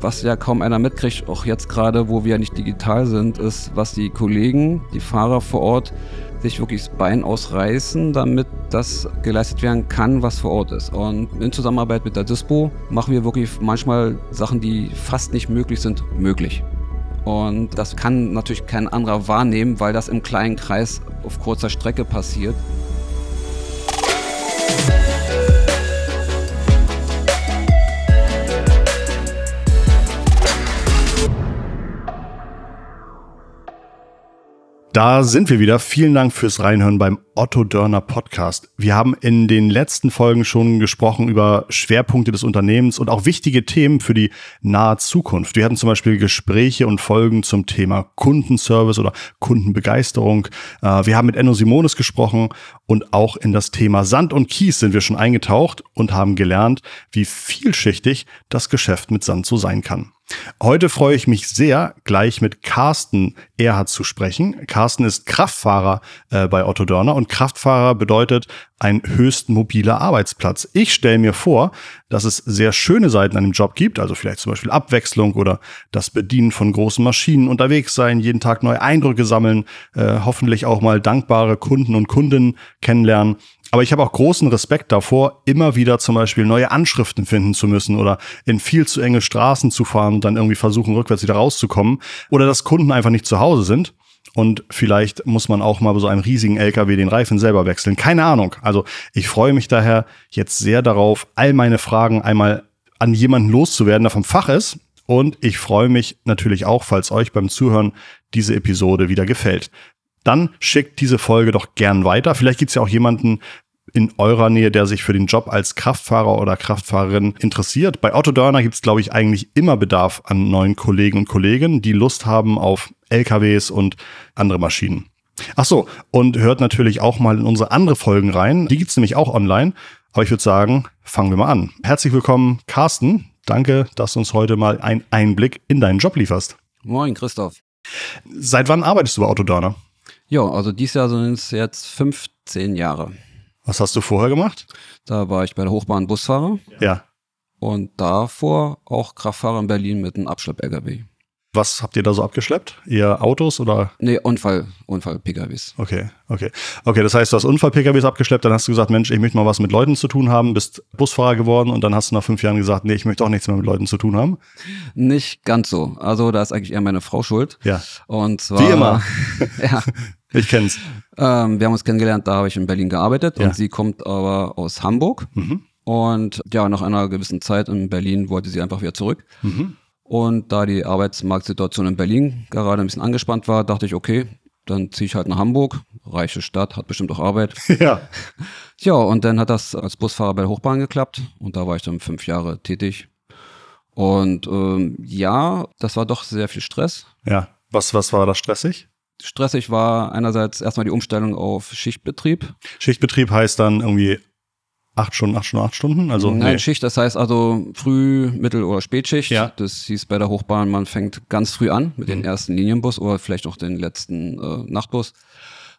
was ja kaum einer mitkriegt, auch jetzt gerade, wo wir ja nicht digital sind, ist, was die Kollegen, die Fahrer vor Ort sich wirklich das Bein ausreißen, damit das geleistet werden kann, was vor Ort ist. Und in Zusammenarbeit mit der Dispo machen wir wirklich manchmal Sachen, die fast nicht möglich sind, möglich. Und das kann natürlich kein anderer wahrnehmen, weil das im kleinen Kreis auf kurzer Strecke passiert. Da sind wir wieder. Vielen Dank fürs Reinhören beim Otto Dörner Podcast. Wir haben in den letzten Folgen schon gesprochen über Schwerpunkte des Unternehmens und auch wichtige Themen für die nahe Zukunft. Wir hatten zum Beispiel Gespräche und Folgen zum Thema Kundenservice oder Kundenbegeisterung. Äh, wir haben mit Enno Simonis gesprochen und auch in das Thema Sand und Kies sind wir schon eingetaucht und haben gelernt, wie vielschichtig das Geschäft mit Sand so sein kann. Heute freue ich mich sehr, gleich mit Carsten Erhard zu sprechen. Carsten ist Kraftfahrer äh, bei Otto Dörner und Kraftfahrer bedeutet ein höchst mobiler Arbeitsplatz. Ich stelle mir vor, dass es sehr schöne Seiten an dem Job gibt, also vielleicht zum Beispiel Abwechslung oder das Bedienen von großen Maschinen, unterwegs sein, jeden Tag neue Eindrücke sammeln, äh, hoffentlich auch mal dankbare Kunden und Kundinnen kennenlernen. Aber ich habe auch großen Respekt davor, immer wieder zum Beispiel neue Anschriften finden zu müssen oder in viel zu enge Straßen zu fahren und dann irgendwie versuchen, rückwärts wieder rauszukommen. Oder dass Kunden einfach nicht zu Hause sind. Und vielleicht muss man auch mal bei so einem riesigen LKW den Reifen selber wechseln. Keine Ahnung. Also ich freue mich daher jetzt sehr darauf, all meine Fragen einmal an jemanden loszuwerden, der vom Fach ist. Und ich freue mich natürlich auch, falls euch beim Zuhören diese Episode wieder gefällt dann schickt diese Folge doch gern weiter. Vielleicht gibt es ja auch jemanden in eurer Nähe, der sich für den Job als Kraftfahrer oder Kraftfahrerin interessiert. Bei Otto Dörner gibt es, glaube ich, eigentlich immer Bedarf an neuen Kollegen und Kolleginnen, die Lust haben auf LKWs und andere Maschinen. Ach so, und hört natürlich auch mal in unsere andere Folgen rein. Die gibt es nämlich auch online. Aber ich würde sagen, fangen wir mal an. Herzlich willkommen, Carsten. Danke, dass du uns heute mal einen Einblick in deinen Job lieferst. Moin, Christoph. Seit wann arbeitest du bei Otto Dörner? Ja, also dieses Jahr sind es jetzt 15 Jahre. Was hast du vorher gemacht? Da war ich bei der Hochbahn Busfahrer. Ja. Und davor auch Kraftfahrer in Berlin mit einem Abschlepp-LKW. Was habt ihr da so abgeschleppt? Eher Autos oder? Nee, Unfall, Unfall-PKWs. Okay, okay. Okay, das heißt, du hast Unfall-PKWs abgeschleppt, dann hast du gesagt, Mensch, ich möchte mal was mit Leuten zu tun haben, bist Busfahrer geworden und dann hast du nach fünf Jahren gesagt, nee, ich möchte auch nichts mehr mit Leuten zu tun haben. Nicht ganz so. Also da ist eigentlich eher meine Frau schuld. Ja. Und zwar. Wie immer. ja. Ich kenn's. Ähm, wir haben uns kennengelernt, da habe ich in Berlin gearbeitet Ja. und sie kommt aber aus Hamburg. Mhm. Und ja, nach einer gewissen Zeit in Berlin wollte sie einfach wieder zurück. Mhm. Und da die Arbeitsmarktsituation in Berlin gerade ein bisschen angespannt war, dachte ich, okay, dann ziehe ich halt nach Hamburg. Reiche Stadt, hat bestimmt auch Arbeit. Ja. Ja, und dann hat das als Busfahrer bei der Hochbahn geklappt. Und da war ich dann fünf Jahre tätig. Und ähm, ja, das war doch sehr viel Stress. Ja. Was, was war da stressig? Stressig war einerseits erstmal die Umstellung auf Schichtbetrieb. Schichtbetrieb heißt dann irgendwie acht Stunden, acht Stunden, acht Stunden? Also, Nein, nee. Schicht, das heißt also Früh-, Mittel- oder Spätschicht. Ja. Das hieß bei der Hochbahn, man fängt ganz früh an mit Mhm. dem ersten Linienbus oder vielleicht auch den letzten äh, Nachtbus.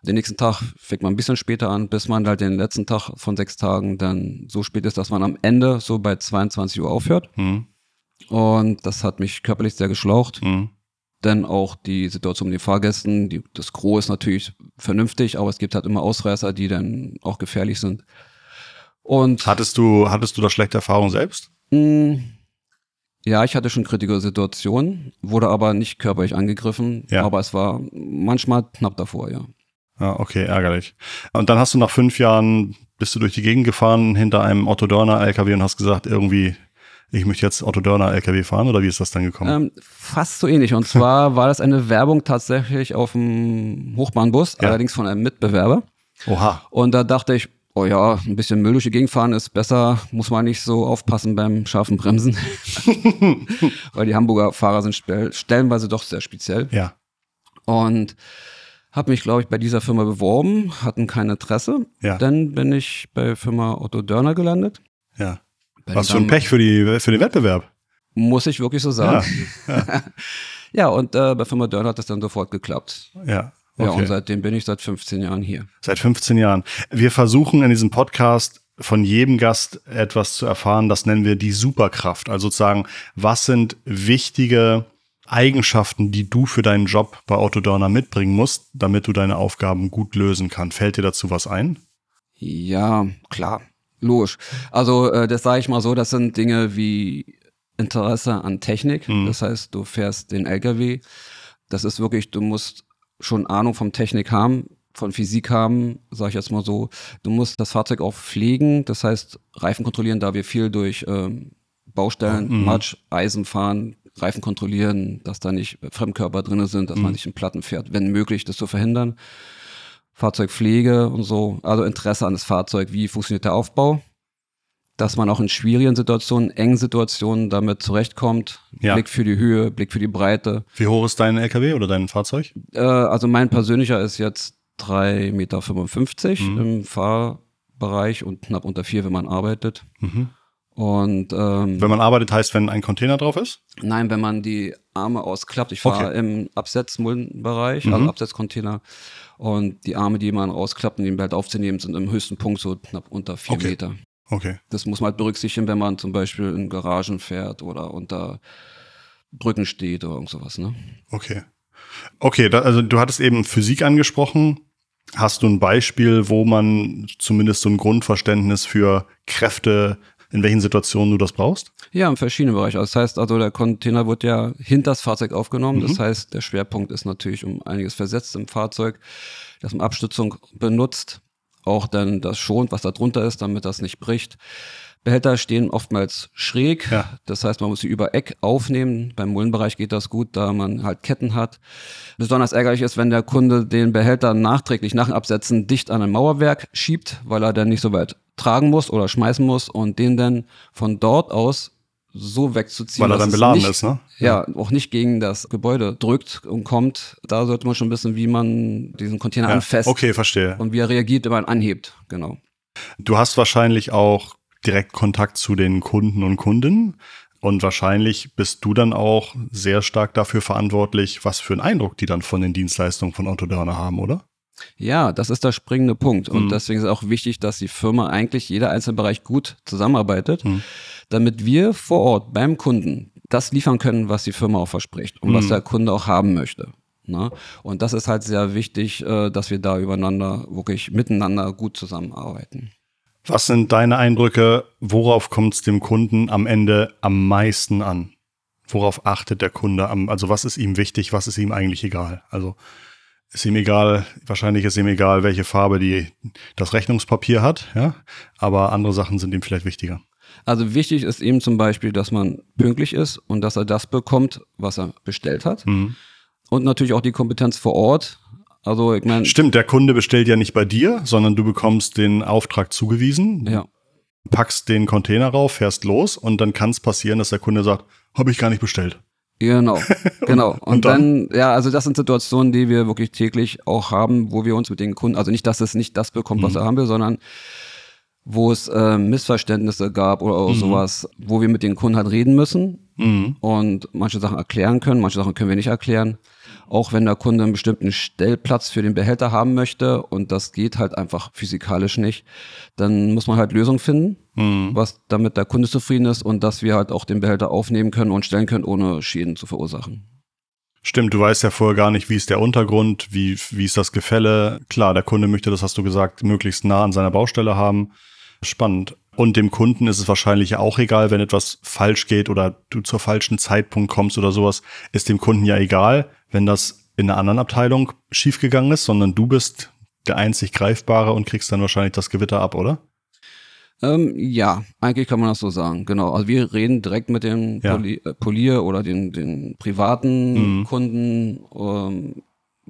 Den nächsten Tag fängt man ein bisschen später an, bis man halt den letzten Tag von sechs Tagen dann so spät ist, dass man am Ende so bei 22 Uhr aufhört. Mhm. Und das hat mich körperlich sehr geschlaucht. Mhm. Denn auch die Situation mit den Fahrgästen, die, das Gros ist natürlich vernünftig, aber es gibt halt immer Ausreißer, die dann auch gefährlich sind. Und Hattest du, hattest du da schlechte Erfahrungen selbst? Mm, Ja, ich hatte schon kritische Situationen, wurde aber nicht körperlich angegriffen, Ja. aber es war manchmal knapp davor, ja. Ja, okay, ärgerlich. Und dann hast du nach fünf Jahren, bist du durch die Gegend gefahren hinter einem Otto Dörner LKW und hast gesagt, irgendwie, ich möchte jetzt Otto Dörner LKW fahren oder wie ist das dann gekommen? Ähm, fast so ähnlich. Und zwar war das eine Werbung tatsächlich auf dem Hochbahnbus, Ja. allerdings von einem Mitbewerber. Oha. Und da dachte ich, oh ja, ein bisschen Müll durch die Gegend fahren ist besser, muss man nicht so aufpassen beim scharfen Bremsen. Weil die Hamburger Fahrer sind stel- stellenweise doch sehr speziell. Ja. Und habe mich, glaube ich, bei dieser Firma beworben, hatten kein Interesse. Ja. Dann bin ich bei Firma Otto Dörner gelandet. Ja. Was für ein Pech für, die, für den Wettbewerb. Muss ich wirklich so sagen. Ja, und äh, bei Firma Dörner hat das dann sofort geklappt. Ja. Ja, Okay. und seitdem bin ich seit 15 Jahren hier. Seit 15 Jahren. Wir versuchen in diesem Podcast von jedem Gast etwas zu erfahren, das nennen wir die Superkraft. Also sozusagen, was sind wichtige Eigenschaften, die du für deinen Job bei Autodörner mitbringen musst, damit du deine Aufgaben gut lösen kannst? Fällt dir dazu was ein? Ja, klar, logisch. Also äh, das sage ich mal so, das sind Dinge wie Interesse an Technik. Mhm. Das heißt, du fährst den LKW. Das ist wirklich, du musst schon Ahnung vom Technik haben, von Physik haben, sage ich jetzt mal so. Du musst das Fahrzeug auch pflegen, das heißt Reifen kontrollieren, da wir viel durch ähm, Baustellen, mhm. Matsch, Eisen fahren, Reifen kontrollieren, dass da nicht Fremdkörper drin sind, dass mhm. man nicht in Platten fährt, wenn möglich, das zu verhindern. Fahrzeugpflege und so, also Interesse an das Fahrzeug, wie funktioniert der Aufbau, dass man auch in schwierigen Situationen, engen Situationen damit zurechtkommt. Ja. Blick für die Höhe, Blick für die Breite. Wie hoch ist dein LKW oder dein Fahrzeug? Äh, also mein persönlicher ist jetzt 3,55 Meter mhm. im Fahrbereich und knapp unter vier, wenn man arbeitet. Mhm. Und ähm, wenn man arbeitet, heißt, wenn ein Container drauf ist? Nein, wenn man die Arme ausklappt. Ich fahre okay. im Absetzmuldenbereich, mhm. also Absetzcontainer. Und die Arme, die man rausklappt und den Belt aufzunehmen, sind im höchsten Punkt so knapp unter vier okay. Meter. Okay. Das muss man halt berücksichtigen, wenn man zum Beispiel in Garagen fährt oder unter Brücken steht oder irgend sowas, ne? Okay. Okay, da, also du hattest eben Physik angesprochen. Hast du ein Beispiel, wo man zumindest so ein Grundverständnis für Kräfte, in welchen Situationen du das brauchst? Ja, in verschiedenen Bereichen. Das heißt also, der Container wird ja hinter das Fahrzeug aufgenommen. Mhm. Das heißt, der Schwerpunkt ist natürlich um einiges versetzt im Fahrzeug, das man Abstützung benutzt. Auch dann das schont, was da drunter ist, damit das nicht bricht. Behälter stehen oftmals schräg. Ja. Das heißt, man muss sie über Eck aufnehmen. Beim Mullenbereich geht das gut, da man halt Ketten hat. Besonders ärgerlich ist, wenn der Kunde den Behälter nachträglich nach dem Absetzen dicht an ein Mauerwerk schiebt, weil er dann nicht so weit tragen muss oder schmeißen muss und den dann von dort aus so wegzuziehen. Weil er dann beladen nicht, ist, ne? Ja, auch nicht gegen das Gebäude drückt und kommt. Da sollte man schon wissen, wie man diesen Container ja, anfasst. Okay, verstehe. Und wie er reagiert, wenn man anhebt, genau. Du hast wahrscheinlich auch direkt Kontakt zu den Kunden und Kunden. Und wahrscheinlich bist du dann auch sehr stark dafür verantwortlich, was für einen Eindruck die dann von den Dienstleistungen von Autodörner haben, oder? Ja, das ist der springende Punkt. Und mhm. deswegen ist es auch wichtig, dass die Firma eigentlich jeder einzelne Bereich gut zusammenarbeitet, mhm. damit wir vor Ort beim Kunden das liefern können, was die Firma auch verspricht und mhm. was der Kunde auch haben möchte. Ne? Und das ist halt sehr wichtig, äh, dass wir da übereinander wirklich miteinander gut zusammenarbeiten. Was sind deine Eindrücke? Worauf kommt es dem Kunden am Ende am meisten an? Worauf achtet der Kunde am, also was ist ihm wichtig, was ist ihm eigentlich egal? Also ist ihm egal, wahrscheinlich ist ihm egal, welche Farbe die, das Rechnungspapier hat, ja, aber andere Sachen sind ihm vielleicht wichtiger. Also wichtig ist ihm zum Beispiel, dass man pünktlich ist und dass er das bekommt, was er bestellt hat. Mhm. Und natürlich auch die Kompetenz vor Ort, also ich meine. Stimmt, der Kunde bestellt ja nicht bei dir, sondern du bekommst den Auftrag zugewiesen. Ja. Packst den Container rauf, fährst los und dann kann es passieren, dass der Kunde sagt, habe ich gar nicht bestellt. Genau, genau. Und, und dann? dann? ja, also das sind Situationen, die wir wirklich täglich auch haben, wo wir uns mit den Kunden, also nicht, dass es nicht das bekommt, was mhm. er haben will, sondern wo es äh, Missverständnisse gab oder mhm. sowas, wo wir mit den Kunden halt reden müssen mhm. und manche Sachen erklären können, manche Sachen können wir nicht erklären auch wenn der Kunde einen bestimmten Stellplatz für den Behälter haben möchte und das geht halt einfach physikalisch nicht, dann muss man halt Lösungen finden, mhm. was damit der Kunde zufrieden ist und dass wir halt auch den Behälter aufnehmen können und stellen können, ohne Schäden zu verursachen. Stimmt, du weißt ja vorher gar nicht, wie ist der Untergrund, wie, wie ist das Gefälle. Klar, der Kunde möchte, das hast du gesagt, möglichst nah an seiner Baustelle haben. Spannend. Und dem Kunden ist es wahrscheinlich auch egal, wenn etwas falsch geht oder du zur falschen Zeitpunkt kommst oder sowas, ist dem Kunden ja egal wenn das in einer anderen Abteilung schiefgegangen ist, sondern du bist der einzig Greifbare und kriegst dann wahrscheinlich das Gewitter ab, oder? Ähm, ja, eigentlich kann man das so sagen, genau. Also wir reden direkt mit dem ja. Poli äh, Polier oder den, den privaten mhm. Kunden ähm,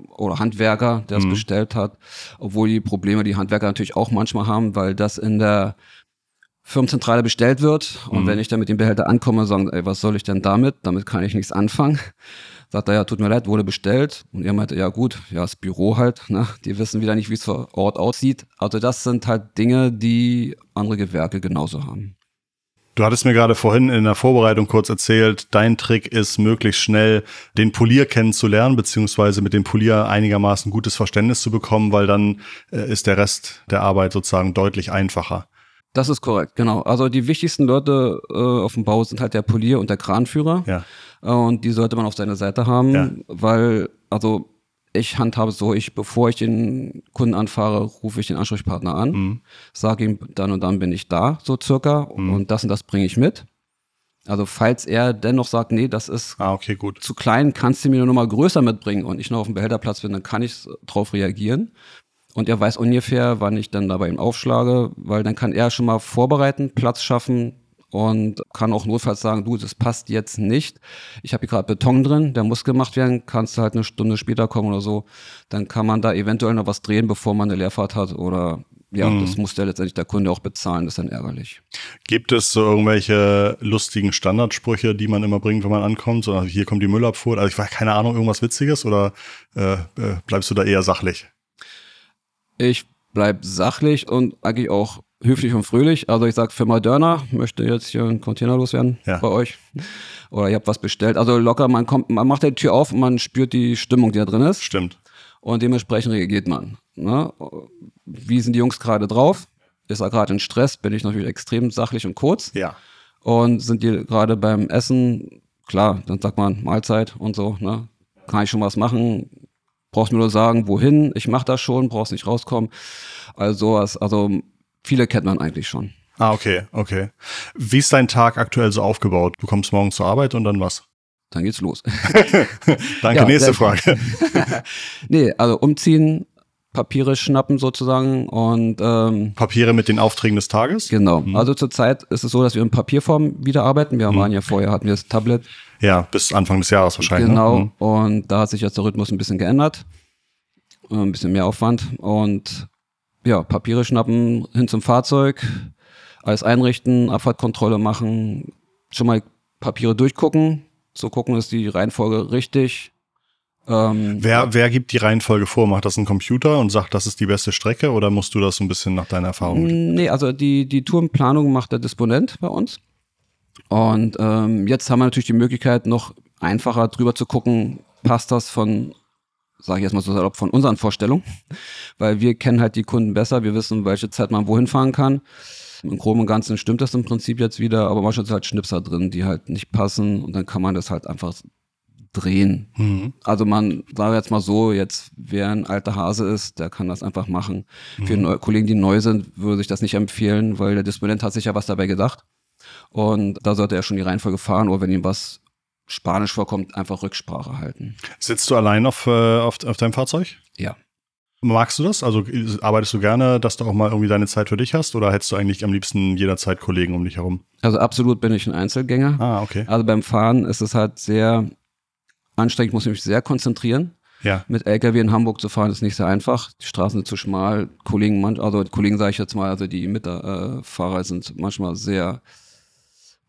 oder Handwerker, der es mhm. bestellt hat, obwohl die Probleme die Handwerker natürlich auch manchmal haben, weil das in der Firmenzentrale bestellt wird und mhm. wenn ich dann mit dem Behälter ankomme, sagen, ey, was soll ich denn damit? Damit kann ich nichts anfangen. Sagt er, ja, tut mir leid, wurde bestellt. Und er meinte, ja gut, ja, das Büro halt, ne? Die wissen wieder nicht, wie es vor Ort aussieht. Also das sind halt Dinge, die andere Gewerke genauso haben. Du hattest mir gerade vorhin in der Vorbereitung kurz erzählt, dein Trick ist, möglichst schnell den Polier kennenzulernen, beziehungsweise mit dem Polier einigermaßen gutes Verständnis zu bekommen, weil dann äh, ist der Rest der Arbeit sozusagen deutlich einfacher. Das ist korrekt, genau. Also die wichtigsten Leute äh, auf dem Bau sind halt der Polier und der Kranführer. Ja. Äh, und die sollte man auf seiner Seite haben, Ja. weil, also ich handhabe es so, ich, bevor ich den Kunden anfahre, rufe ich den Ansprechpartner an, Mhm. sage ihm, dann und dann bin ich da, so circa, und das und das bringe ich mit. Also falls er dennoch sagt, nee, das ist Ah, okay, gut. zu klein, kannst du mir nur noch mal größer mitbringen und ich noch auf dem Behälterplatz bin, dann kann ich drauf reagieren. Und er weiß ungefähr, wann ich dann da bei ihm aufschlage, weil dann kann er schon mal vorbereiten, Platz schaffen und kann auch notfalls sagen, du, das passt jetzt nicht. Ich habe hier gerade Beton drin, der muss gemacht werden, kannst du halt eine Stunde später kommen oder so. Dann kann man da eventuell noch was drehen, bevor man eine Leerfahrt hat oder ja, das muss der letztendlich der Kunde auch bezahlen, das ist dann ärgerlich. Gibt es so irgendwelche lustigen Standardsprüche, die man immer bringt, wenn man ankommt? So, hier kommt die Müllabfuhr. Also ich weiß keine Ahnung, irgendwas Witziges oder äh, äh, bleibst du da eher sachlich? Ich bleib sachlich und eigentlich auch höflich und fröhlich. Also ich sag Firma Dörner, möchte jetzt hier einen Container loswerden Ja. bei euch. Oder ihr habt was bestellt. Also locker, man kommt, man macht die Tür auf und man spürt die Stimmung, die da drin ist. Stimmt. Und dementsprechend reagiert man. Ne? Wie sind die Jungs gerade drauf? Ist er gerade in Stress? Bin ich natürlich extrem sachlich und kurz. Ja. Und sind die gerade beim Essen? Klar, dann sagt man Mahlzeit und so. Ne? Kann ich schon was machen? Brauchst nur sagen, wohin? Ich mache das schon, brauchst nicht rauskommen. Also sowas. Also viele kennt man eigentlich schon. Ah, okay, okay. Wie ist dein Tag aktuell so aufgebaut? Du kommst morgen zur Arbeit und dann was? Dann geht's los. Danke, Ja, nächste Frage. nee, also umziehen, Papiere schnappen sozusagen und ähm, Papiere mit den Aufträgen des Tages? Genau. Also zurzeit ist es so, dass wir in Papierform wieder arbeiten. Wir waren ja vorher, hatten wir das Tablet. Ja, bis Anfang des Jahres wahrscheinlich. Genau. Ne? Und da hat sich jetzt der Rhythmus ein bisschen geändert. Äh, Ein bisschen mehr Aufwand. Und ja, Papiere schnappen, hin zum Fahrzeug, alles einrichten, Abfahrtkontrolle machen, schon mal Papiere durchgucken, zu gucken, ist die Reihenfolge richtig. Ähm, Wer, wer gibt die Reihenfolge vor? Macht das ein Computer und sagt, das ist die beste Strecke oder musst du das so ein bisschen nach deiner Erfahrung? Nee, also die, die Tourenplanung macht der Disponent bei uns. Und ähm, jetzt haben wir natürlich die Möglichkeit, noch einfacher drüber zu gucken, passt das von, sage ich jetzt mal so salopp, von unseren Vorstellungen. Weil wir kennen halt die Kunden besser, wir wissen, welche Zeit man wohin fahren kann. Im Groben und Ganzen stimmt das im Prinzip jetzt wieder, aber manchmal sind halt Schnipser drin, die halt nicht passen und dann kann man das halt einfach drehen. Mhm. Also man, sagen wir jetzt mal so, jetzt wer ein alter Hase ist, der kann das einfach machen. Für neu, Kollegen, die neu sind, würde ich das nicht empfehlen, weil der Disponent hat sich ja was dabei gedacht. Und da sollte er schon die Reihenfolge fahren oder wenn ihm was Spanisch vorkommt, einfach Rücksprache halten. Sitzt du allein auf, äh, auf, auf deinem Fahrzeug? Ja. Magst du das? Also äh, arbeitest du gerne, dass du auch mal irgendwie deine Zeit für dich hast oder hättest du eigentlich am liebsten jederzeit Kollegen um dich herum? Also absolut bin ich ein Einzelgänger. Ah, okay. Also beim Fahren ist es halt sehr anstrengend, muss ich mich sehr konzentrieren. Ja. Mit LKW in Hamburg zu fahren ist nicht sehr einfach. Die Straßen sind zu schmal. Kollegen, also Kollegen sage ich jetzt mal, also die Mitfahrer sind manchmal sehr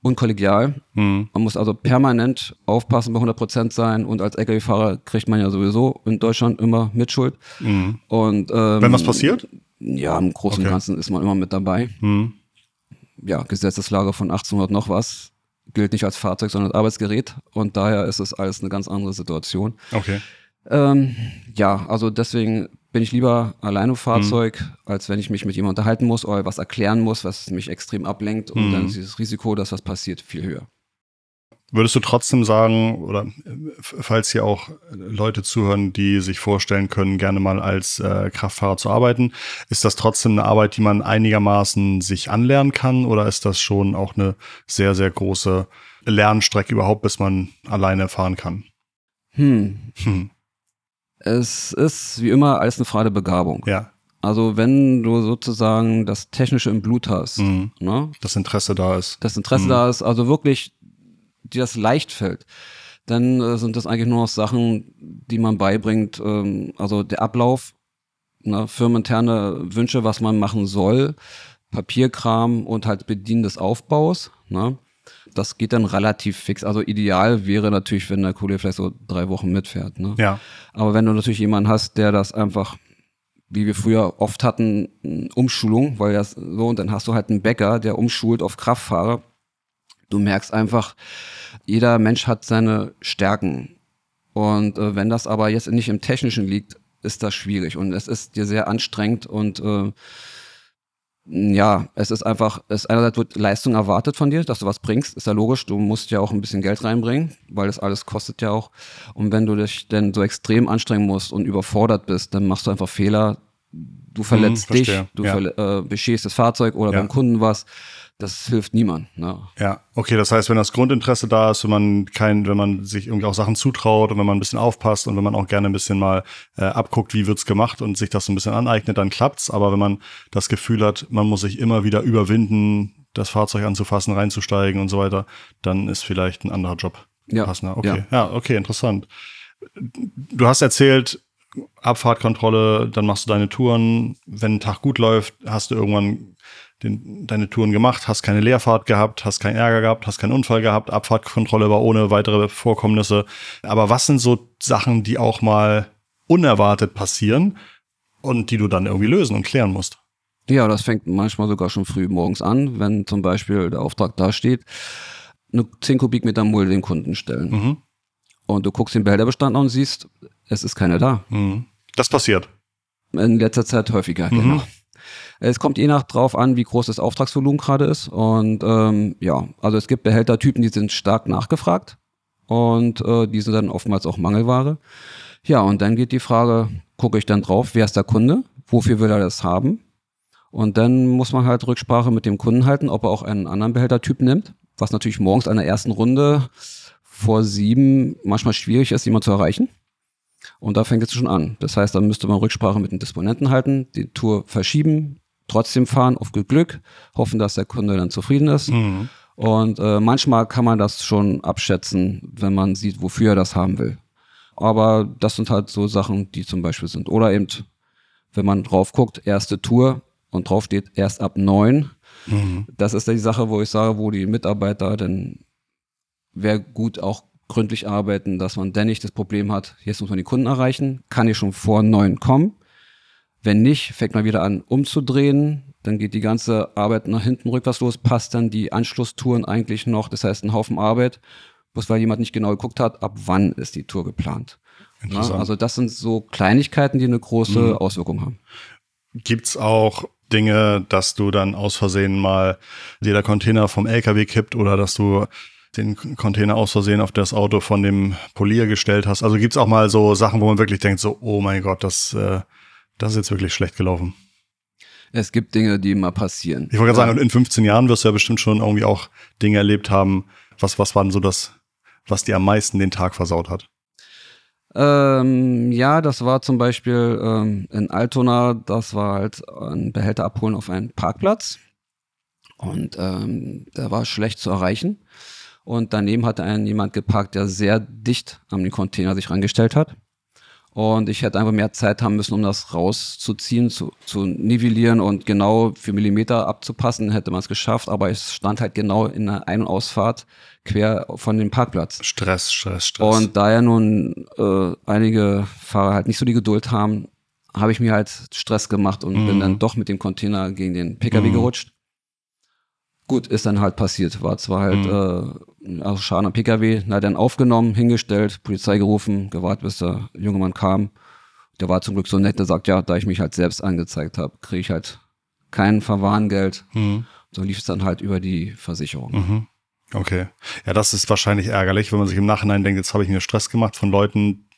unkollegial. Mhm. Man muss also permanent aufpassen, bei 100 Prozent sein und als LKW-Fahrer kriegt man ja sowieso in Deutschland immer Mitschuld. Mhm. Und ähm, Wenn was passiert? Ja, im Großen und Okay. Ganzen ist man immer mit dabei. Mhm. Ja, Gesetzeslage von 1800 noch was gilt nicht als Fahrzeug, sondern als Arbeitsgerät und daher ist es alles eine ganz andere Situation. Okay. Ähm, ja, also deswegen bin ich lieber alleine im Fahrzeug, Mhm. als wenn ich mich mit jemandem unterhalten muss oder was erklären muss, was mich extrem ablenkt und Mhm. dann ist dieses Risiko, dass was passiert, viel höher. Würdest du trotzdem sagen, oder falls hier auch Leute zuhören, die sich vorstellen können, gerne mal als äh, Kraftfahrer zu arbeiten, ist das trotzdem eine Arbeit, die man einigermaßen sich anlernen kann oder ist das schon auch eine sehr, sehr große Lernstrecke überhaupt, bis man alleine fahren kann? Hm. Hm. Es ist wie immer alles eine Frage der Begabung. Ja, Also wenn du sozusagen das Technische im Blut hast, Mhm. ne, das Interesse da ist. das Interesse Mhm. da ist, also wirklich dir das leicht fällt, dann äh, sind das eigentlich nur noch Sachen, die man beibringt. Ähm, also der Ablauf, ne, firmeninterne Wünsche, was man machen soll, Papierkram und halt Bedienen des Aufbaus. Ne? Das geht dann relativ fix. Also ideal wäre natürlich, wenn der Kollege vielleicht so drei Wochen mitfährt. Ne? Ja, Aber wenn du natürlich jemanden hast, der das einfach, wie wir früher oft hatten, Umschulung, weil das so, und dann hast du halt einen Bäcker, der umschult auf Kraftfahrer. Du merkst einfach, jeder Mensch hat seine Stärken. Und äh, wenn das aber jetzt nicht im Technischen liegt, ist das schwierig und es ist dir sehr anstrengend und äh, Ja, es ist einfach, es einerseits wird Leistung erwartet von dir, dass du was bringst, ist ja logisch. Du musst ja auch ein bisschen Geld reinbringen, weil das alles kostet ja auch. Und wenn du dich denn so extrem anstrengen musst und überfordert bist, dann machst du einfach Fehler. Du verletzt Hm, dich, du Ja. verle- äh, beschädigst das Fahrzeug oder Ja. beim Kunden was. Das hilft niemand. Ne? Ja, okay, das heißt, wenn das Grundinteresse da ist, wenn man kein, wenn man sich irgendwie auch Sachen zutraut und wenn man ein bisschen aufpasst und wenn man auch gerne ein bisschen mal äh, abguckt, wie wird's gemacht und sich das so ein bisschen aneignet, dann klappt's. Aber wenn man das Gefühl hat, man muss sich immer wieder überwinden, das Fahrzeug anzufassen, reinzusteigen und so weiter, dann ist vielleicht ein anderer Job Ja, passender. Okay, ja. okay, interessant. Du hast erzählt, Abfahrtkontrolle, dann machst du deine Touren. Wenn ein Tag gut läuft, hast du irgendwann den, deine Touren gemacht, hast keine Leerfahrt gehabt, hast keinen Ärger gehabt, hast keinen Unfall gehabt, Abfahrtkontrolle war ohne weitere Vorkommnisse. Aber was sind so Sachen, die auch mal unerwartet passieren und die du dann irgendwie lösen und klären musst? Ja, das fängt manchmal sogar schon früh morgens an, wenn zum Beispiel der Auftrag da steht, eine 10 Kubikmeter Mulde den Kunden stellen. Mhm. Und du guckst den Behälterbestand an und siehst, es ist keine da. Mhm. Das passiert. In letzter Zeit häufiger, genau. Es kommt je nach drauf an, wie groß das Auftragsvolumen gerade ist. Und ähm, ja, also es gibt Behältertypen, die sind stark nachgefragt und äh, die sind dann oftmals auch Mangelware. Ja, und dann geht die Frage, gucke ich dann drauf, wer ist der Kunde, wofür will er das haben? Und dann muss man halt Rücksprache mit dem Kunden halten, ob er auch einen anderen Behältertyp nimmt, was natürlich morgens an der ersten Runde vor sieben manchmal schwierig ist, jemand zu erreichen. Und da fängt es schon an. Das heißt, da müsste man Rücksprache mit dem Disponenten halten, die Tour verschieben, trotzdem fahren auf Glück, hoffen, dass der Kunde dann zufrieden ist. Mhm. Und äh, manchmal kann man das schon abschätzen, wenn man sieht, wofür er das haben will. Aber das sind halt so Sachen, die zum Beispiel sind. Oder eben, wenn man drauf guckt, erste Tour und drauf steht erst ab neun. Mhm. Das ist die Sache, wo ich sage, wo die Mitarbeiter dann wäre gut auch gründlich arbeiten, dass man dann nicht das Problem hat, jetzt muss man die Kunden erreichen, kann ich schon vor neun kommen. Wenn nicht, fängt man wieder an umzudrehen, dann geht die ganze Arbeit nach hinten rückwärts los, passt dann die Anschlusstouren eigentlich noch, das heißt ein Haufen Arbeit, bloß weil jemand nicht genau geguckt hat, ab wann ist die Tour geplant. Interessant. also das sind so Kleinigkeiten, die eine große Mhm. Auswirkung haben. Gibt's auch Dinge, dass du dann aus Versehen mal dir der Container vom LKW kippt oder dass du den Container aus Versehen auf das Auto von dem Polier gestellt hast? Also gibt's auch mal so Sachen, wo man wirklich denkt, so, oh mein Gott, das, äh, das ist jetzt wirklich schlecht gelaufen. Es gibt Dinge, die mal passieren. Ich wollte gerade sagen, in 15 Jahren wirst du ja bestimmt schon irgendwie auch Dinge erlebt haben. Was, was war denn so das, was dir am meisten den Tag versaut hat? Ähm, ja, das war zum Beispiel ähm, in Altona, das war halt ein Behälter abholen auf einen Parkplatz. Und ähm, der war schlecht zu erreichen. Und daneben hatte ein jemand geparkt, der sehr dicht an den Container sich rangestellt hat. Und ich hätte einfach mehr Zeit haben müssen, um das rauszuziehen, zu, zu nivellieren und genau für Millimeter abzupassen, hätte man es geschafft. Aber es stand halt genau in der Ein- und Ausfahrt quer von dem Parkplatz. Stress, Stress, Stress. Und da ja nun äh, einige Fahrer halt nicht so die Geduld haben, habe ich mir halt Stress gemacht und bin Mhm. dann doch mit dem Container gegen den PKW Mhm. gerutscht. Gut, ist dann halt passiert. War zwar halt Mhm. äh, also Schaden am PKW, na dann aufgenommen, hingestellt, Polizei gerufen, gewartet, bis der junge Mann kam. Der war zum Glück so nett, der sagt, ja, da ich mich halt selbst angezeigt habe, kriege ich halt kein Verwarngeld. Mhm. So lief es dann halt über die Versicherung. Mhm. Okay. Ja, das ist wahrscheinlich ärgerlich, wenn man sich im Nachhinein denkt, jetzt habe ich mir Stress gemacht von Leuten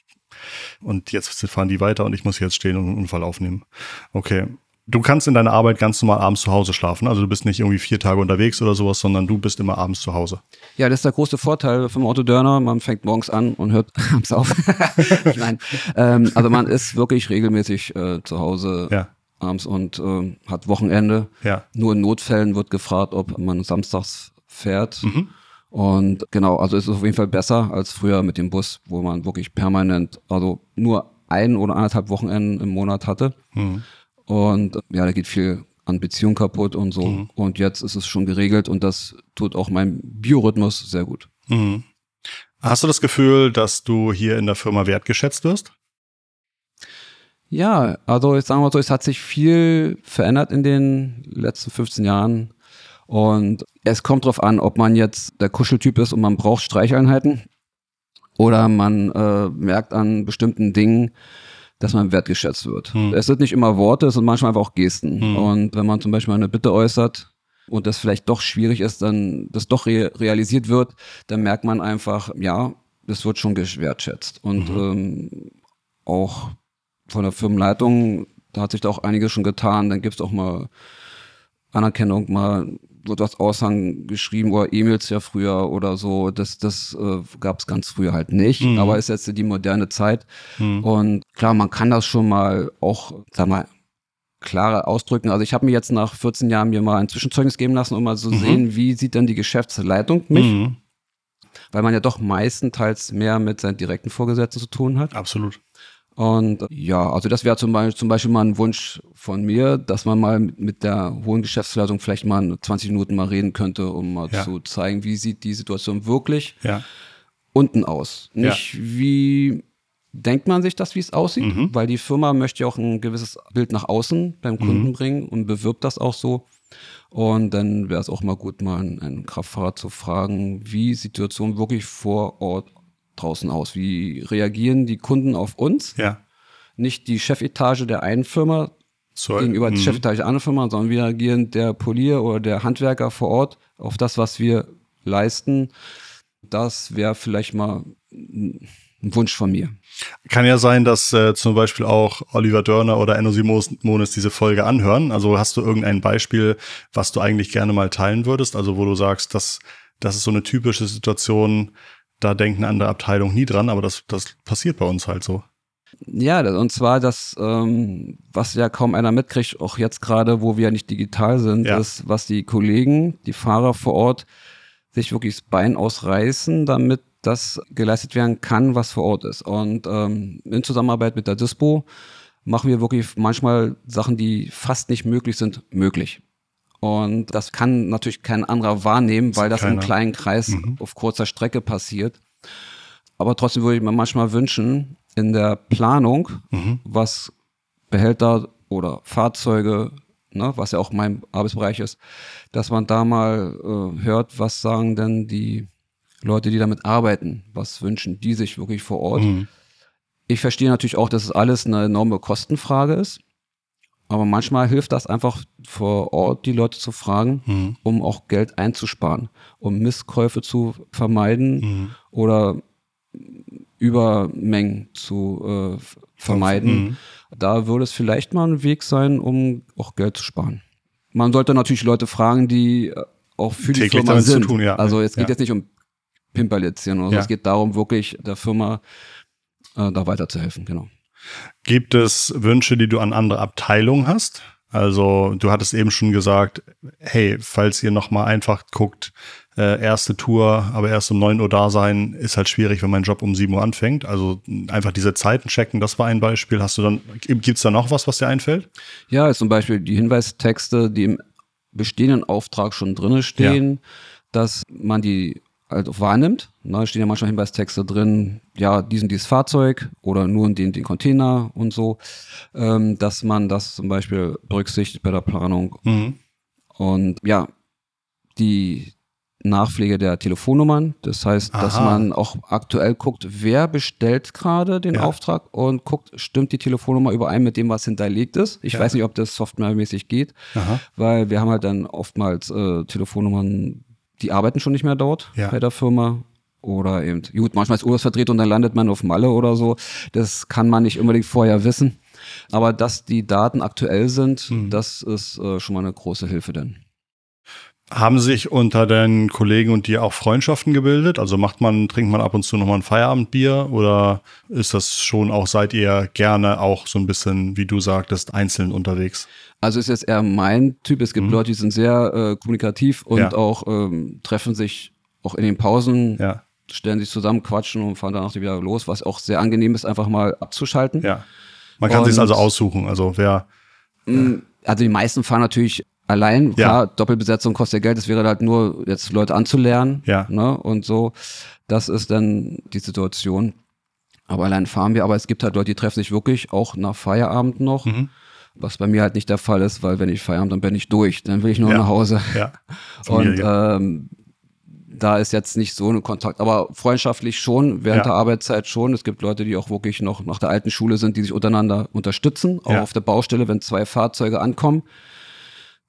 und jetzt fahren die weiter und ich muss jetzt stehen und einen Unfall aufnehmen. Okay. Du kannst in deiner Arbeit ganz normal abends zu Hause schlafen. Also du bist nicht irgendwie vier Tage unterwegs oder sowas, sondern du bist immer abends zu Hause. Ja, das ist der große Vorteil vom Otto Dörner. Man fängt morgens an und hört abends auf. Nein, ähm, also man ist wirklich regelmäßig äh, zu Hause Ja. abends und ähm, hat Wochenende. Ja. Nur in Notfällen wird gefragt, ob man samstags fährt. Mhm. Und genau, also ist es auf jeden Fall besser als früher mit dem Bus, wo man wirklich permanent, also nur ein oder anderthalb Wochenenden im Monat hatte. Mhm. Und äh, ja, da geht viel an Beziehung kaputt und so. Mhm. Und jetzt ist es schon geregelt und das tut auch meinem Biorhythmus sehr gut. Mhm. Hast du das Gefühl, dass du hier in der Firma wertgeschätzt wirst? Ja, also ich sage mal so, es hat sich viel verändert in den letzten 15 Jahren. Und es kommt drauf an, ob man jetzt der Kuscheltyp ist und man braucht Streicheinheiten oder man äh, merkt an bestimmten Dingen, dass man wertgeschätzt wird. Hm. Es sind nicht immer Worte, es sind manchmal einfach auch Gesten. Hm. Und wenn man zum Beispiel eine Bitte äußert und das vielleicht doch schwierig ist, dann das doch re realisiert wird, dann merkt man einfach, ja, das wird schon wertschätzt. Und mhm. ähm, auch von der Firmenleitung, da hat sich da auch einiges schon getan. Dann gibt es auch mal Anerkennung, mal wird was Aushang geschrieben oder E-Mails ja früher oder so. Das, das äh, gab es ganz früher halt nicht, mhm. aber ist jetzt die moderne Zeit. Mhm. Und klar, man kann das schon mal auch, sag mal, klarer ausdrücken. Also ich habe mir jetzt nach 14 Jahren mir mal ein Zwischenzeugnis geben lassen, um mal zu so mhm. sehen, wie sieht denn die Geschäftsleitung mich? Mhm. Weil man ja doch meistenteils mehr mit seinen direkten Vorgesetzten zu tun hat. Absolut. Und ja, also das wäre zum Beispiel, zum Beispiel mal ein Wunsch von mir, dass man mal mit der hohen Geschäftsleitung vielleicht mal 20 Minuten mal reden könnte, um mal ja. zu zeigen, wie sieht die Situation wirklich ja. unten aus. Nicht ja. wie denkt man sich das, wie es aussieht, mhm. weil die Firma möchte ja auch ein gewisses Bild nach außen beim Kunden mhm. bringen und bewirbt das auch so. Und dann wäre es auch mal gut, mal einen, Kraftfahrer zu fragen, wie Situation wirklich vor Ort draußen aus? Wie reagieren die Kunden auf uns? Ja. Nicht die Chefetage der einen Firma so, gegenüber der mhm. Chefetage der anderen Firma, sondern wie reagieren der Polier oder der Handwerker vor Ort auf das, was wir leisten. Das wäre vielleicht mal ein Wunsch von mir. Kann ja sein, dass äh, zum Beispiel auch Oliver Dörner oder Enno Simonis diese Folge anhören. Also hast du irgendein Beispiel, was du eigentlich gerne mal teilen würdest? Also wo du sagst, dass das ist so eine typische Situation, da denken andere Abteilungen nie dran, aber das, das passiert bei uns halt so. Ja, und zwar das, ähm, was ja kaum einer mitkriegt, auch jetzt gerade, wo wir ja nicht digital sind, ja. ist, was die Kollegen, die Fahrer vor Ort sich wirklich das Bein ausreißen, damit das geleistet werden kann, was vor Ort ist. Und ähm, in Zusammenarbeit mit der Dispo machen wir wirklich manchmal Sachen, die fast nicht möglich sind, möglich. Und das kann natürlich kein anderer wahrnehmen, weil das, im kleinen Kreis mhm. auf kurzer Strecke passiert. Aber trotzdem würde ich mir manchmal wünschen, in der Planung, mhm. was Behälter oder Fahrzeuge, ne, was ja auch mein Arbeitsbereich ist, dass man da mal äh, hört, was sagen denn die Leute, die damit arbeiten, was wünschen die sich wirklich vor Ort. Mhm. Ich verstehe natürlich auch, dass es alles eine enorme Kostenfrage ist. Aber manchmal hilft das einfach vor Ort, die Leute zu fragen, mhm. um auch Geld einzusparen, um Misskäufe zu vermeiden mhm. oder Übermengen zu äh, vermeiden. Mhm. Da würde es vielleicht mal ein Weg sein, um auch Geld zu sparen. Man sollte natürlich Leute fragen, die äh, auch für Täglich die Firma sind. Tun, ja. Also es geht ja. jetzt nicht um Pimperlitzchen oder so. Ja. Es geht darum, wirklich der Firma äh, da weiterzuhelfen, genau. Gibt es Wünsche, die du an andere Abteilungen hast? Also du hattest eben schon gesagt, hey, falls ihr noch mal einfach guckt, äh, erste Tour, aber erst um 9 Uhr da sein, ist halt schwierig, wenn mein Job um 7 Uhr anfängt. Also einfach diese Zeiten checken, das war ein Beispiel. Hast du dann, gibt es da noch was, was dir einfällt? Ja, zum Beispiel die Hinweistexte, die im bestehenden Auftrag schon drinne stehen, ja. dass man die also wahrnimmt. Da stehen ja manchmal Hinweistexte drin, ja, diesen dieses Fahrzeug oder nur in den, den Container und so, ähm, dass man das zum Beispiel berücksichtigt bei der Planung. Mhm. Und ja, die Nachpflege der Telefonnummern. Das heißt, Aha. dass man auch aktuell guckt, wer bestellt gerade den ja. Auftrag und guckt, stimmt die Telefonnummer überein mit dem, was hinterlegt ist. Ich ja. weiß nicht, ob das softwaremäßig geht, Aha. weil wir haben halt dann oftmals äh, Telefonnummern die arbeiten schon nicht mehr dort ja. bei der Firma. Oder eben, gut, manchmal ist Urlaubsvertretung und dann landet man auf Malle oder so. Das kann man nicht unbedingt vorher wissen. Aber dass die Daten aktuell sind, mhm. das ist äh, schon mal eine große Hilfe denn. Haben sich unter den Kollegen und dir auch Freundschaften gebildet? Also macht man, trinkt man ab und zu nochmal ein Feierabendbier oder ist das schon auch, seid ihr gerne auch so ein bisschen, wie du sagtest, einzeln unterwegs? Also ist jetzt eher mein Typ. Es gibt mhm. Leute, die sind sehr äh, kommunikativ und ja. auch ähm, treffen sich auch in den Pausen, ja. stellen sich zusammen, quatschen und fahren danach wieder los, was auch sehr angenehm ist, einfach mal abzuschalten. Ja. Man kann sich also aussuchen. Also wer. Mm, also die meisten fahren natürlich allein. Klar, ja. Doppelbesetzung kostet ja Geld. Es wäre halt nur, jetzt Leute anzulernen. Ja. Ne, und so. Das ist dann die Situation. Aber allein fahren wir. Aber es gibt halt Leute, die treffen sich wirklich auch nach Feierabend noch. Mhm was bei mir halt nicht der Fall ist, weil wenn ich Feierabend, dann bin ich durch, dann will ich nur ja. nach Hause. Ja. Und ähm, da ist jetzt nicht so ein Kontakt, aber freundschaftlich schon, während Ja. der Arbeitszeit schon. Es gibt Leute, die auch wirklich noch nach der alten Schule sind, die sich untereinander unterstützen, auch Ja. auf der Baustelle, wenn zwei Fahrzeuge ankommen.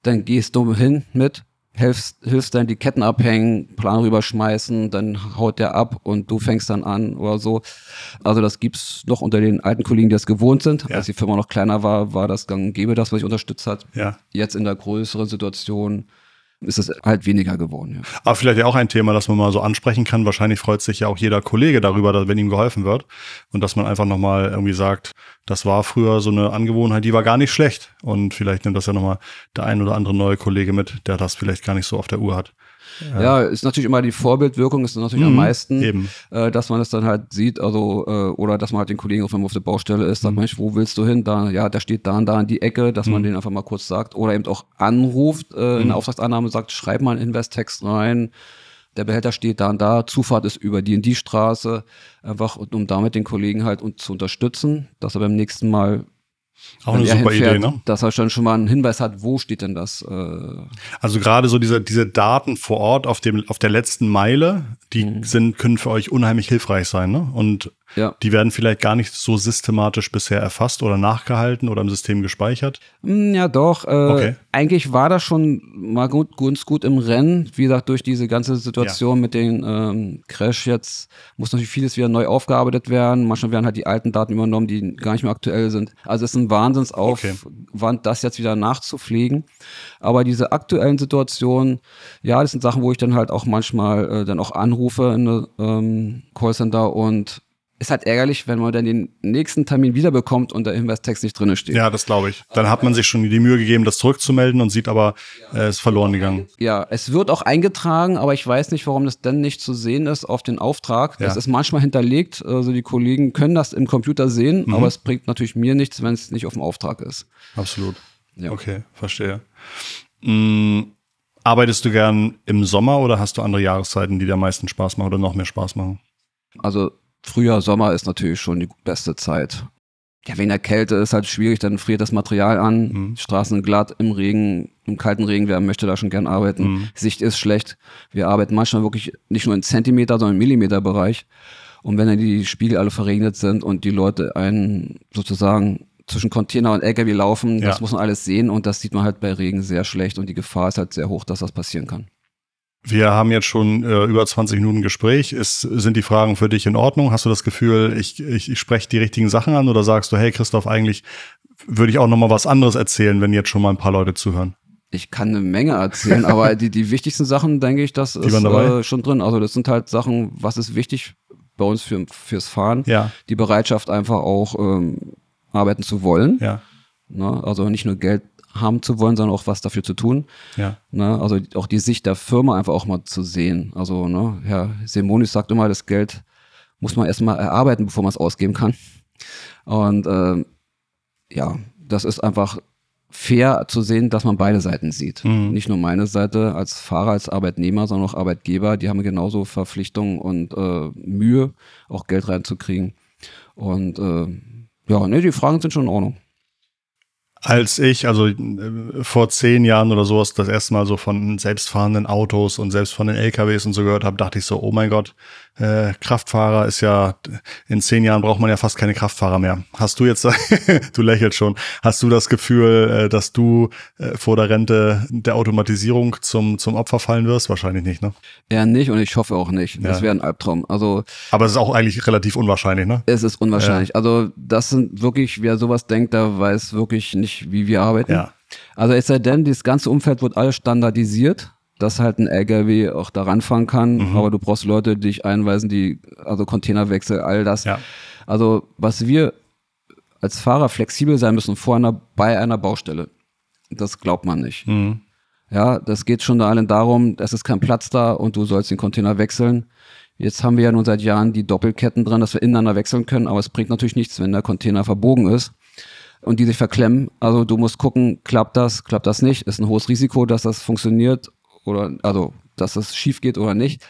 Dann gehst du hin mit, hilfst, hilfst dann die Ketten abhängen, Plan rüberschmeißen, dann haut der ab und du fängst dann an oder so. Also das gibt's noch unter den alten Kollegen, die das gewohnt sind. Ja. Als die Firma noch kleiner war, war das gang und gäbe, das, was ich unterstützt hat. Ja. Jetzt in der größeren Situation ist es halt weniger geworden. Ja. Aber vielleicht ja auch ein Thema, das man mal so ansprechen kann. Wahrscheinlich freut sich ja auch jeder Kollege darüber, wenn ihm geholfen wird. Und dass man einfach nochmal irgendwie sagt, das war früher so eine Angewohnheit, die war gar nicht schlecht. Und vielleicht nimmt das ja nochmal der ein oder andere neue Kollege mit, der das vielleicht gar nicht so auf der Uhr hat. Ja, ist natürlich immer die Vorbildwirkung, ist natürlich am Mhm, meisten, eben. Äh, dass man das dann halt sieht, also äh, oder dass man halt den Kollegen, man auf der Baustelle ist, sagt, Mensch, wo willst du hin? Da, ja, der steht da und da in die Ecke, dass man den einfach mal kurz sagt oder eben auch anruft äh, in der Auftragsannahme, sagt, schreib mal einen Invest-Text rein. Der Behälter steht da und da, Zufahrt ist über die in die Straße, einfach um damit den Kollegen halt zu unterstützen, dass er beim nächsten Mal Auch eine er super Idee, ne? dass er schon schon mal einen Hinweis hat, wo steht denn das? Äh, Also gerade so diese, diese Daten vor Ort auf dem, auf der letzten Meile, die Mhm. sind, können für euch unheimlich hilfreich sein, ne? Und ja. die werden vielleicht gar nicht so systematisch bisher erfasst oder nachgehalten oder im System gespeichert. Hm, Ja, doch. Äh, Okay. Eigentlich war das schon mal gut, ganz gut im Rennen. Wie gesagt, durch diese ganze Situation mit dem ähm, Crash jetzt muss natürlich vieles wieder neu aufgearbeitet werden. Manchmal werden halt die alten Daten übernommen, die gar nicht mehr aktuell sind. Also es ist ein Wahnsinnsaufwand, das jetzt wieder nachzupflegen. Aber diese aktuellen Situationen, ja, das sind Sachen, wo ich dann halt auch manchmal äh, dann auch anrufe in eine ähm, Callcenter und ist halt ärgerlich, wenn man dann den nächsten Termin wiederbekommt und der Hinweistext nicht drinne steht. Ja, das glaube ich. Dann hat man sich schon die Mühe gegeben, das zurückzumelden und sieht aber, äh, es ist verloren gegangen. Ja, es wird auch eingetragen, aber ich weiß nicht, warum das denn nicht zu sehen ist auf den Auftrag. Das Ja. ist manchmal hinterlegt, also die Kollegen können das im Computer sehen, Mhm. aber es bringt natürlich mir nichts, wenn es nicht auf dem Auftrag ist. Absolut. Ja. Okay, verstehe. Mm, arbeitest du gern im Sommer oder hast du andere Jahreszeiten, die dir am meisten Spaß machen oder noch mehr Spaß machen? Also Frühjahr, Sommer ist natürlich schon die beste Zeit. Ja, wegen der Kälte ist halt schwierig, dann friert das Material an, Mhm. Straßen glatt im Regen, im kalten Regen, wer möchte da schon gern arbeiten. Mhm. Sicht ist schlecht. Wir arbeiten manchmal wirklich nicht nur in Zentimeter, sondern im Millimeterbereich. Und wenn dann die Spiegel alle verregnet sind und die Leute einen sozusagen zwischen Container und LKW laufen, Ja. das muss man alles sehen und das sieht man halt bei Regen sehr schlecht und die Gefahr ist halt sehr hoch, dass das passieren kann. Wir haben jetzt schon äh, über 20 Minuten Gespräch. Ist, sind die Fragen für dich in Ordnung? Hast du das Gefühl, ich, ich, ich spreche die richtigen Sachen an oder sagst du, hey Christoph, eigentlich würde ich auch noch mal was anderes erzählen, wenn jetzt schon mal ein paar Leute zuhören? Ich kann eine Menge erzählen, aber die, die wichtigsten Sachen, denke ich, das ist äh, schon drin. Also das sind halt Sachen, was ist wichtig bei uns für, fürs Fahren. Ja, Die Bereitschaft einfach auch ähm, arbeiten zu wollen. ja, Ne? Also nicht nur Geld haben zu wollen, sondern auch was dafür zu tun. ja. Ne? Also auch die Sicht der Firma einfach auch mal zu sehen. Also ne, Herr Semonis sagt immer, das Geld muss man erstmal erarbeiten, bevor man es ausgeben kann. Und ähm, ja, das ist einfach fair zu sehen, dass man beide Seiten sieht. Mhm. Nicht nur meine Seite als Fahrer, als Arbeitnehmer, sondern auch Arbeitgeber. Die haben genauso Verpflichtungen und äh, Mühe, auch Geld reinzukriegen. Und äh, ja, ne, die Fragen sind schon in Ordnung. Als ich, also äh, vor zehn Jahren oder sowas, das erste Mal so von selbstfahrenden Autos und selbstfahrenden LKWs und so gehört habe, dachte ich so, oh mein Gott, äh, Kraftfahrer ist ja, in zehn Jahren braucht man ja fast keine Kraftfahrer mehr. Hast du jetzt, du lächelst schon, hast du das Gefühl, äh, dass du äh, vor der Rente der Automatisierung zum, zum Opfer fallen wirst? Wahrscheinlich nicht, ne? Eher nicht und ich hoffe auch nicht. Das Ja. wäre ein Albtraum. Also Aber es ist auch eigentlich relativ unwahrscheinlich, ne? es ist unwahrscheinlich. Also das sind wirklich, wer sowas denkt, der weiß wirklich nicht, wie wir arbeiten. Ja. Also es sei denn, das ganze Umfeld wird alles standardisiert, dass halt ein LKW auch da ranfahren kann, Mhm. aber du brauchst Leute, die dich einweisen, die, also Containerwechsel, all das. Ja. Also was wir als Fahrer flexibel sein müssen vor einer, bei einer Baustelle, das glaubt man nicht. Mhm. Ja, das geht schon da allen darum, es ist kein Platz da und du sollst den Container wechseln. Jetzt haben wir ja nun seit Jahren die Doppelketten dran, dass wir ineinander wechseln können, aber es bringt natürlich nichts, wenn der Container verbogen ist und die sich verklemmen. Also du musst gucken, klappt das, klappt das nicht, ist ein hohes Risiko, dass das funktioniert oder also dass das schief geht oder nicht.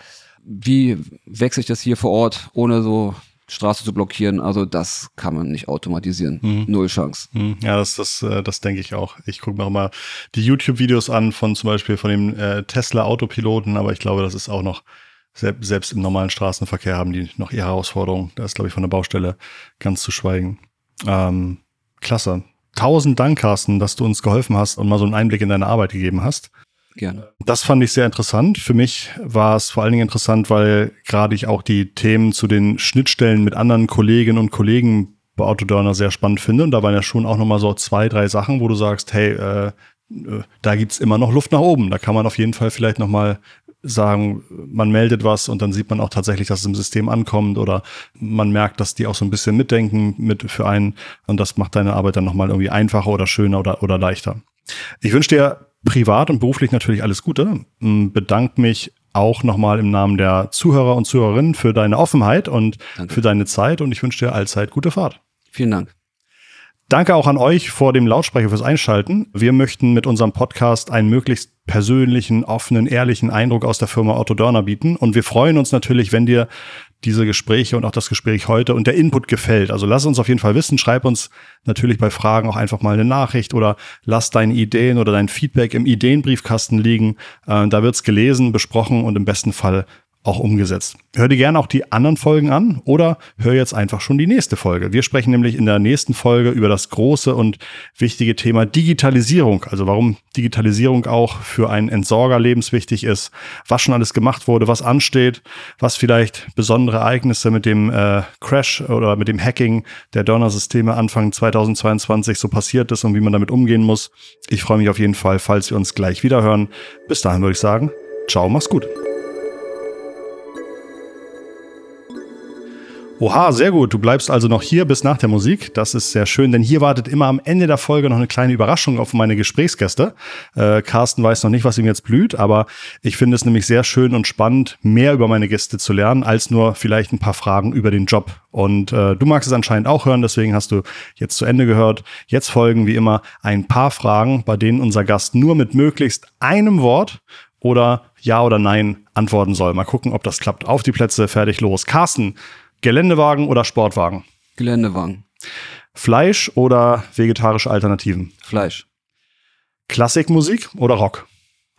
Wie wechsle ich das hier vor Ort, ohne so Straße zu blockieren? Also das kann man nicht automatisieren. Null Chance. Hm, Ja, das, das, äh, das denke ich auch. Ich gucke mir auch mal die YouTube-Videos an von zum Beispiel von dem äh, Tesla-Autopiloten, aber ich glaube, das ist auch noch selbst im normalen Straßenverkehr haben die noch ihre Herausforderungen. Da ist, glaube ich, von der Baustelle ganz zu schweigen. Ähm, klasse. Tausend Dank, Carsten, dass du uns geholfen hast und mal so einen Einblick in deine Arbeit gegeben hast. Gerne. Das fand ich sehr interessant. Für mich war es vor allen Dingen interessant, weil gerade ich auch die Themen zu den Schnittstellen mit anderen Kolleginnen und Kollegen bei Autodörner sehr spannend finde. Und da waren ja schon auch nochmal so zwei, drei Sachen, wo du sagst, hey, äh, äh da gibt's immer noch Luft nach oben. Da kann man auf jeden Fall vielleicht nochmal sagen, man meldet was und dann sieht man auch tatsächlich, dass es im System ankommt oder man merkt, dass die auch so ein bisschen mitdenken mit für einen und das macht deine Arbeit dann nochmal irgendwie einfacher oder schöner oder, oder leichter. Ich wünsche dir privat und beruflich natürlich alles Gute. Bedanke mich auch nochmal im Namen der Zuhörer und Zuhörerinnen für deine Offenheit und Danke. für deine Zeit und ich wünsche dir allzeit gute Fahrt. Vielen Dank. Danke auch an euch vor dem Lautsprecher fürs Einschalten. Wir möchten mit unserem Podcast einen möglichst persönlichen, offenen, ehrlichen Eindruck aus der Firma Otto Dörner bieten. Und wir freuen uns natürlich, wenn dir diese Gespräche und auch das Gespräch heute und der Input gefällt. Also lass uns auf jeden Fall wissen. Schreib uns natürlich bei Fragen auch einfach mal eine Nachricht oder lass deine Ideen oder dein Feedback im Ideenbriefkasten liegen. Äh, da wird's gelesen, besprochen und im besten Fall auch umgesetzt. Hör dir gerne auch die anderen Folgen an oder hör jetzt einfach schon die nächste Folge. Wir sprechen nämlich in der nächsten Folge über das große und wichtige Thema Digitalisierung. Also warum Digitalisierung auch für einen Entsorger lebenswichtig ist, was schon alles gemacht wurde, was ansteht, was vielleicht besondere Ereignisse mit dem äh, Crash oder mit dem Hacking der Donner-Systeme Anfang 2022 so passiert ist und wie man damit umgehen muss. Ich freue mich auf jeden Fall, falls wir uns gleich wieder hören. Bis dahin würde ich sagen, ciao, mach's gut. Oha, sehr gut. Du bleibst also noch hier bis nach der Musik. Das ist sehr schön, denn hier wartet immer am Ende der Folge noch eine kleine Überraschung auf meine Gesprächsgäste. Äh, Carsten weiß noch nicht, was ihm jetzt blüht, aber ich finde es nämlich sehr schön und spannend, mehr über meine Gäste zu lernen, als nur vielleicht ein paar Fragen über den Job. Und äh, du magst es anscheinend auch hören, deswegen hast du jetzt zu Ende gehört. Jetzt folgen wie immer ein paar Fragen, bei denen unser Gast nur mit möglichst einem Wort oder Ja oder Nein antworten soll. Mal gucken, ob das klappt. Auf die Plätze, fertig, los. Carsten, Geländewagen oder Sportwagen? Geländewagen. Fleisch oder vegetarische Alternativen? Fleisch. Klassikmusik oder Rock?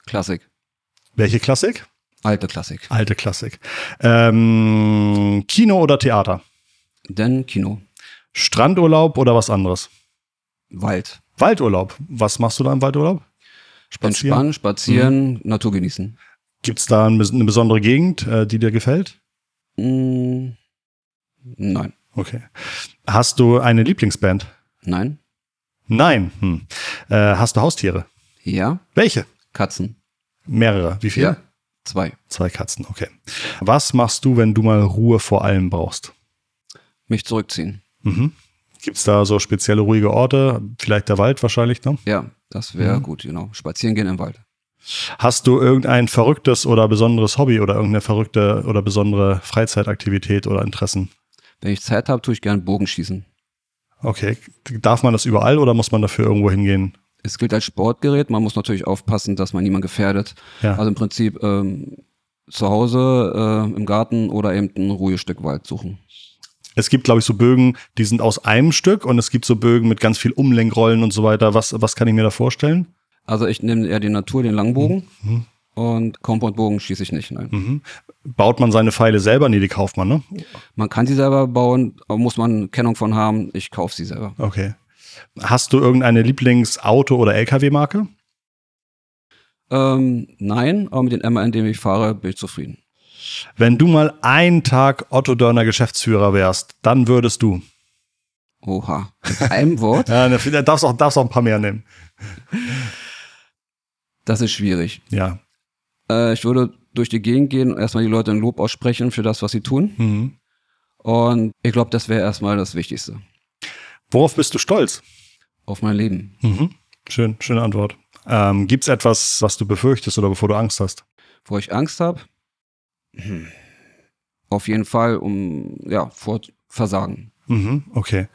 Klassik. Welche Klassik? Alte Klassik. Alte Klassik. Ähm, Kino oder Theater? Denn Kino. Strandurlaub oder was anderes? Wald. Waldurlaub. Was machst du da im Waldurlaub? Spazieren? Entspannen, spazieren, mhm. Natur genießen. Gibt es da eine besondere Gegend, äh, die dir gefällt? Mhm. Nein. Okay. Hast du eine Lieblingsband? Nein. Nein. Hm. Äh, hast du Haustiere? Ja. Welche? Katzen. Mehrere. Wie viele? Ja. Zwei. Zwei Katzen, okay. Was machst du, wenn du mal Ruhe vor allem brauchst? Mich zurückziehen. Mhm. Gibt es da so spezielle ruhige Orte? Vielleicht der Wald wahrscheinlich, ne? Ja, das wäre mhm. gut, genau. Spazieren gehen im Wald. Hast du irgendein verrücktes oder besonderes Hobby oder irgendeine verrückte oder besondere Freizeitaktivität oder Interessen? Wenn ich Zeit habe, tue ich gerne Bogenschießen. Okay. Darf man das überall oder muss man dafür irgendwo hingehen? Es gilt als Sportgerät. Man muss natürlich aufpassen, dass man niemanden gefährdet. Ja. Also im Prinzip ähm, zu Hause, äh, im Garten oder eben ein ruhiges Stück Wald suchen. Es gibt, glaube ich, so Bögen, die sind aus einem Stück und es gibt so Bögen mit ganz viel Umlenkrollen und so weiter. Was, was kann ich mir da vorstellen? Also ich nehme eher die Natur, den Langbogen. Mhm. Und Compoundbogen schieße ich nicht, nein. Mhm. Baut man seine Pfeile selber? Nee, die kauft man, ne? Man kann sie selber bauen, muss man Kennung von haben. Ich kaufe sie selber. Okay. Hast du irgendeine Lieblingsauto- oder LKW-Marke? Ähm, nein, aber mit dem MAN, den ich fahre, bin ich zufrieden. Wenn du mal einen Tag Otto Dörner Geschäftsführer wärst, dann würdest du. Oha. Einem Wort? ja, da ne, darfst auch, darfst auch ein paar mehr nehmen. Das ist schwierig. Ja. Äh, ich würde durch die Gegend gehen und erstmal die Leute ein Lob aussprechen für das, was sie tun. Mhm. Und ich glaube, das wäre erstmal das Wichtigste. Worauf bist du stolz? Auf mein Leben. Mhm. Schön, schöne Antwort. Ähm, Gibt es etwas, was du befürchtest oder bevor du Angst hast? Wo ich Angst habe? Hm. Auf jeden Fall um, ja, vor Versagen. Mhm, okay.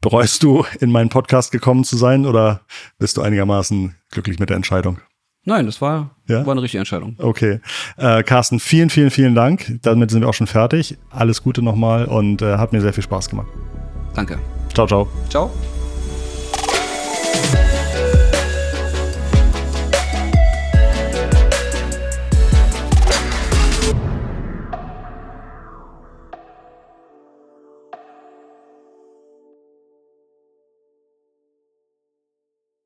Bereust du, in meinen Podcast gekommen zu sein oder bist du einigermaßen glücklich mit der Entscheidung? Nein, das war, ja? war eine richtige Entscheidung. Okay. Äh, Carsten, vielen, vielen, vielen Dank. Damit sind wir auch schon fertig. Alles Gute nochmal und äh, hat mir sehr viel Spaß gemacht. Danke. Ciao, ciao. Ciao.